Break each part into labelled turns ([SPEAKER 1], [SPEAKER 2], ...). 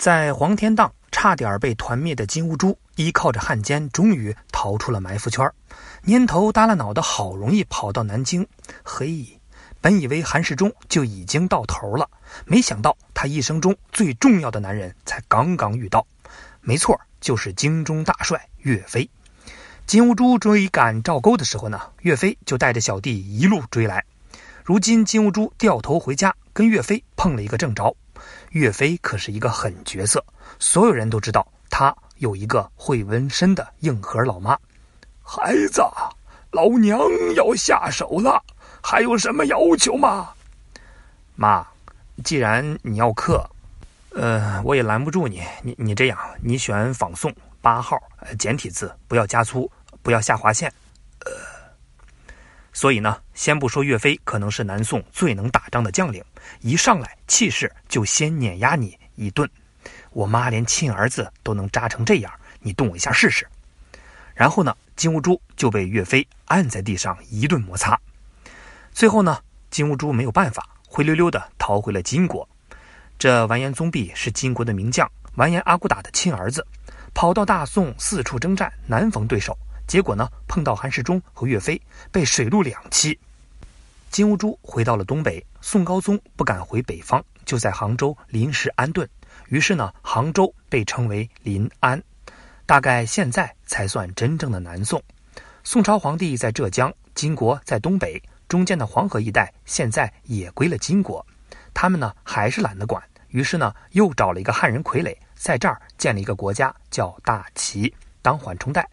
[SPEAKER 1] 在黄天荡差点被团灭的金兀术，依靠着汉奸，终于逃出了埋伏圈蔫头耷拉脑的，好容易跑到南京。嘿，本以为韩世忠就已经到头了，没想到他一生中最重要的男人才刚刚遇到。没错，就是京中大帅岳飞。金兀术追赶赵构的时候呢，岳飞就带着小弟一路追来。如今金兀术掉头回家，跟岳飞碰了一个正着。岳飞可是一个狠角色，所有人都知道他有一个会纹身的硬核老妈。
[SPEAKER 2] 孩子，老娘要下手了，还有什么要求吗？
[SPEAKER 1] 妈，既然你要刻，呃，我也拦不住你。你你这样，你选仿宋八号简体字，不要加粗。不要下划线，呃，所以呢，先不说岳飞可能是南宋最能打仗的将领，一上来气势就先碾压你一顿。我妈连亲儿子都能扎成这样，你动我一下试试。然后呢，金兀术就被岳飞按在地上一顿摩擦。最后呢，金兀术没有办法，灰溜溜的逃回了金国。这完颜宗弼是金国的名将，完颜阿骨打的亲儿子，跑到大宋四处征战，难逢对手。结果呢，碰到韩世忠和岳飞，被水陆两栖。金兀术回到了东北，宋高宗不敢回北方，就在杭州临时安顿。于是呢，杭州被称为临安。大概现在才算真正的南宋。宋朝皇帝在浙江，金国在东北，中间的黄河一带现在也归了金国。他们呢，还是懒得管，于是呢，又找了一个汉人傀儡，在这儿建了一个国家，叫大齐，当缓冲带。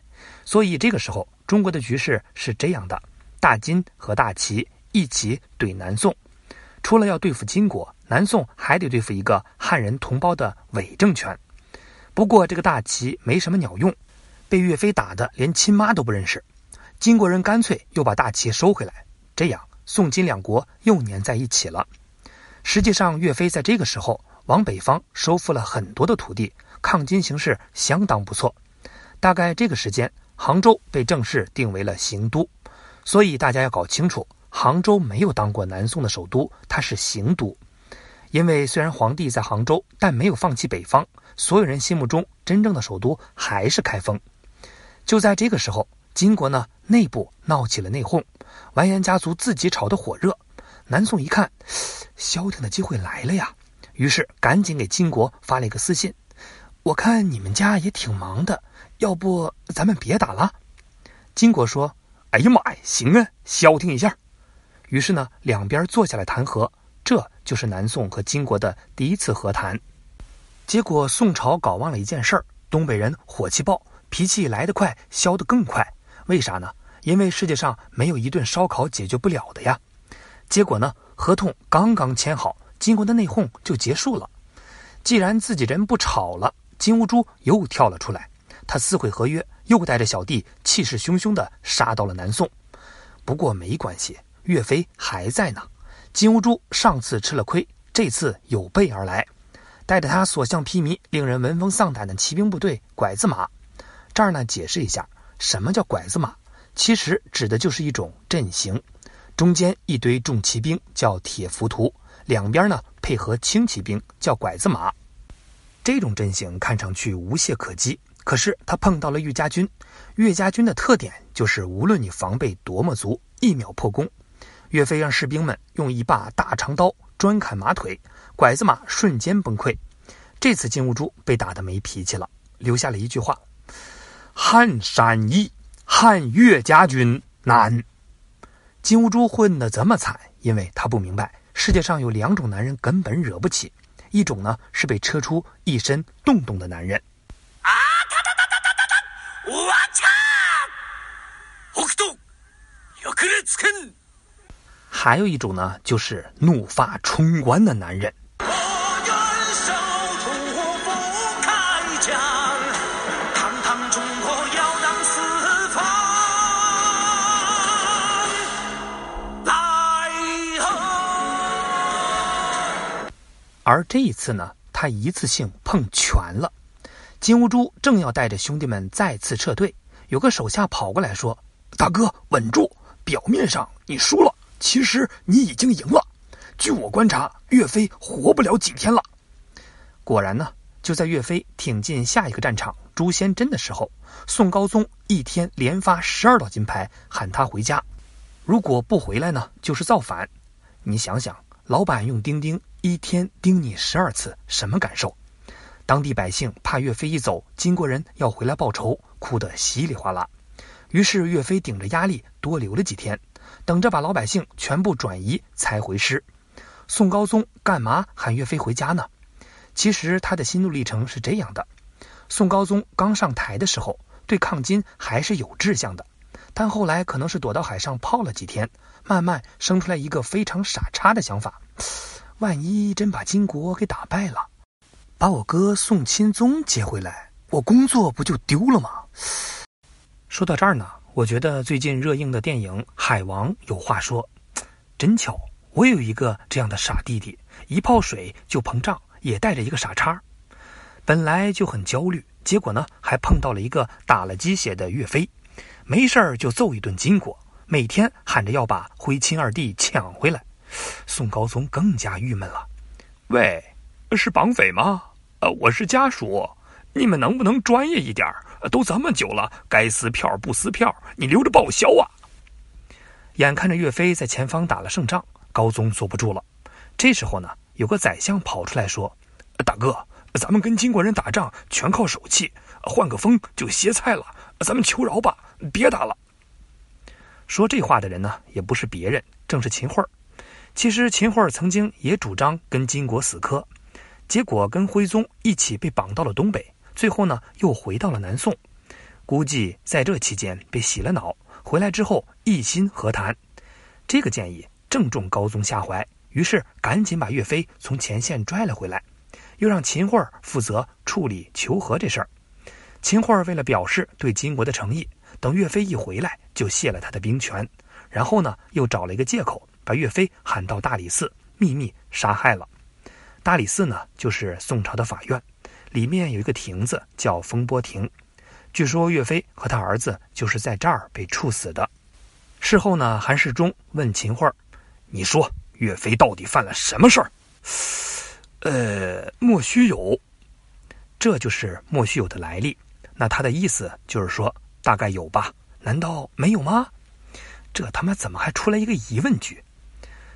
[SPEAKER 1] 所以这个时候，中国的局势是这样的：大金和大齐一起怼南宋。除了要对付金国，南宋还得对付一个汉人同胞的伪政权。不过这个大齐没什么鸟用，被岳飞打的连亲妈都不认识。金国人干脆又把大齐收回来，这样宋金两国又粘在一起了。实际上，岳飞在这个时候往北方收复了很多的土地，抗金形势相当不错。大概这个时间，杭州被正式定为了行都，所以大家要搞清楚，杭州没有当过南宋的首都，它是行都。因为虽然皇帝在杭州，但没有放弃北方，所有人心目中真正的首都还是开封。就在这个时候，金国呢内部闹起了内讧，完颜家族自己炒得火热。南宋一看，消停的机会来了呀，于是赶紧给金国发了一个私信：“我看你们家也挺忙的。”要不咱们别打了？金国说：“哎呀妈呀，行啊，消停一下。”于是呢，两边坐下来谈和，这就是南宋和金国的第一次和谈。结果宋朝搞忘了一件事儿：东北人火气爆，脾气来得快，消得更快。为啥呢？因为世界上没有一顿烧烤解决不了的呀。结果呢，合同刚刚签好，金国的内讧就结束了。既然自己人不吵了，金兀术又跳了出来。他撕毁合约，又带着小弟气势汹汹地杀到了南宋。不过没关系，岳飞还在呢。金兀术上次吃了亏，这次有备而来，带着他所向披靡、令人闻风丧胆的骑兵部队——拐子马。这儿呢，解释一下，什么叫拐子马？其实指的就是一种阵型，中间一堆重骑兵叫铁浮屠，两边呢配合轻骑兵叫拐子马。这种阵型看上去无懈可击。可是他碰到了岳家军，岳家军的特点就是无论你防备多么足，一秒破功。岳飞让士兵们用一把大长刀专砍马腿，拐子马瞬间崩溃。这次金兀术被打得没脾气了，留下了一句话：“汉山易，汉岳家军难。”金兀术混得这么惨，因为他不明白世界上有两种男人根本惹不起，一种呢是被车出一身洞洞的男人。我操！北斗，有可能刺还有一种呢，就是怒发冲冠的男人。而这一次呢，他一次性碰全了。金兀术正要带着兄弟们再次撤退，有个手下跑过来说：“大哥，稳住！表面上你输了，其实你已经赢了。据我观察，岳飞活不了几天了。”果然呢，就在岳飞挺进下一个战场朱仙珍的时候，宋高宗一天连发十二道金牌，喊他回家。如果不回来呢，就是造反。你想想，老板用钉钉一天钉你十二次，什么感受？当地百姓怕岳飞一走，金国人要回来报仇，哭得稀里哗啦。于是岳飞顶着压力多留了几天，等着把老百姓全部转移才回师。宋高宗干嘛喊岳飞回家呢？其实他的心路历程是这样的：宋高宗刚上台的时候，对抗金还是有志向的，但后来可能是躲到海上泡了几天，慢慢生出来一个非常傻叉的想法：万一真把金国给打败了，把我哥宋钦宗接回来，我工作不就丢了吗？说到这儿呢，我觉得最近热映的电影《海王》有话说，真巧。我有一个这样的傻弟弟，一泡水就膨胀，也带着一个傻叉。本来就很焦虑，结果呢还碰到了一个打了鸡血的岳飞，没事儿就揍一顿金国，每天喊着要把徽钦二弟抢回来。宋高宗更加郁闷了。
[SPEAKER 2] 喂，是绑匪吗？呃，我是家属，你们能不能专业一点？都这么久了，该撕票不撕票，你留着报销啊！
[SPEAKER 1] 眼看着岳飞在前方打了胜仗。高宗坐不住了，这时候呢，有个宰相跑出来说：“
[SPEAKER 2] 大哥，咱们跟金国人打仗全靠手气，换个风就歇菜了，咱们求饶吧，别打了。”
[SPEAKER 1] 说这话的人呢，也不是别人，正是秦桧。其实秦桧曾经也主张跟金国死磕，结果跟徽宗一起被绑到了东北，最后呢又回到了南宋，估计在这期间被洗了脑，回来之后一心和谈。这个建议。正中高宗下怀，于是赶紧把岳飞从前线拽了回来，又让秦桧负责处理求和这事儿。秦桧为了表示对金国的诚意，等岳飞一回来就卸了他的兵权，然后呢又找了一个借口把岳飞喊到大理寺秘密杀害了。大理寺呢就是宋朝的法院，里面有一个亭子叫风波亭，据说岳飞和他儿子就是在这儿被处死的。事后呢，韩世忠问秦桧。你说岳飞到底犯了什么事儿？
[SPEAKER 2] 呃，莫须有，
[SPEAKER 1] 这就是莫须有的来历。那他的意思就是说，大概有吧？难道没有吗？这他妈怎么还出来一个疑问句？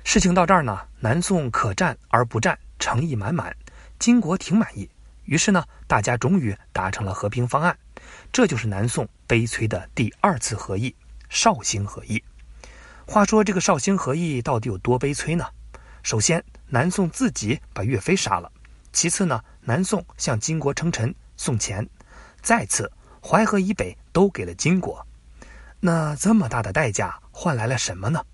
[SPEAKER 1] 事情到这儿呢，南宋可战而不战，诚意满满，金国挺满意。于是呢，大家终于达成了和平方案。这就是南宋悲催的第二次和议——绍兴和议。话说这个绍兴和议到底有多悲催呢？首先，南宋自己把岳飞杀了；其次呢，南宋向金国称臣送钱；再次，淮河以北都给了金国。那这么大的代价换来了什么呢？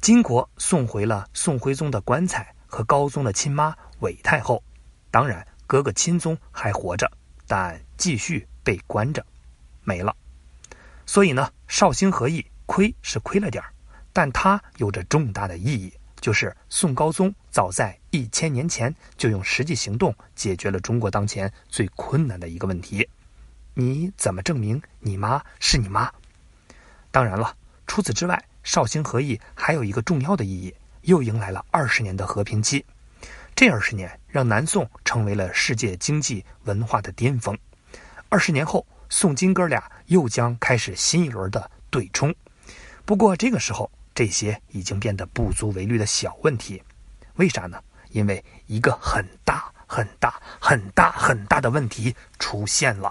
[SPEAKER 1] 金国送回了宋徽宗的棺材和高宗的亲妈韦太后，当然哥哥钦宗还活着，但继续被关着，没了。所以呢，绍兴和议亏是亏了点儿。但它有着重大的意义，就是宋高宗早在一千年前就用实际行动解决了中国当前最困难的一个问题。你怎么证明你妈是你妈？当然了，除此之外，绍兴和议还有一个重要的意义，又迎来了二十年的和平期。这二十年让南宋成为了世界经济文化的巅峰。二十年后，宋金哥俩又将开始新一轮的对冲。不过这个时候。这些已经变得不足为虑的小问题，为啥呢？因为一个很大、很大、很大、很大的问题出现了。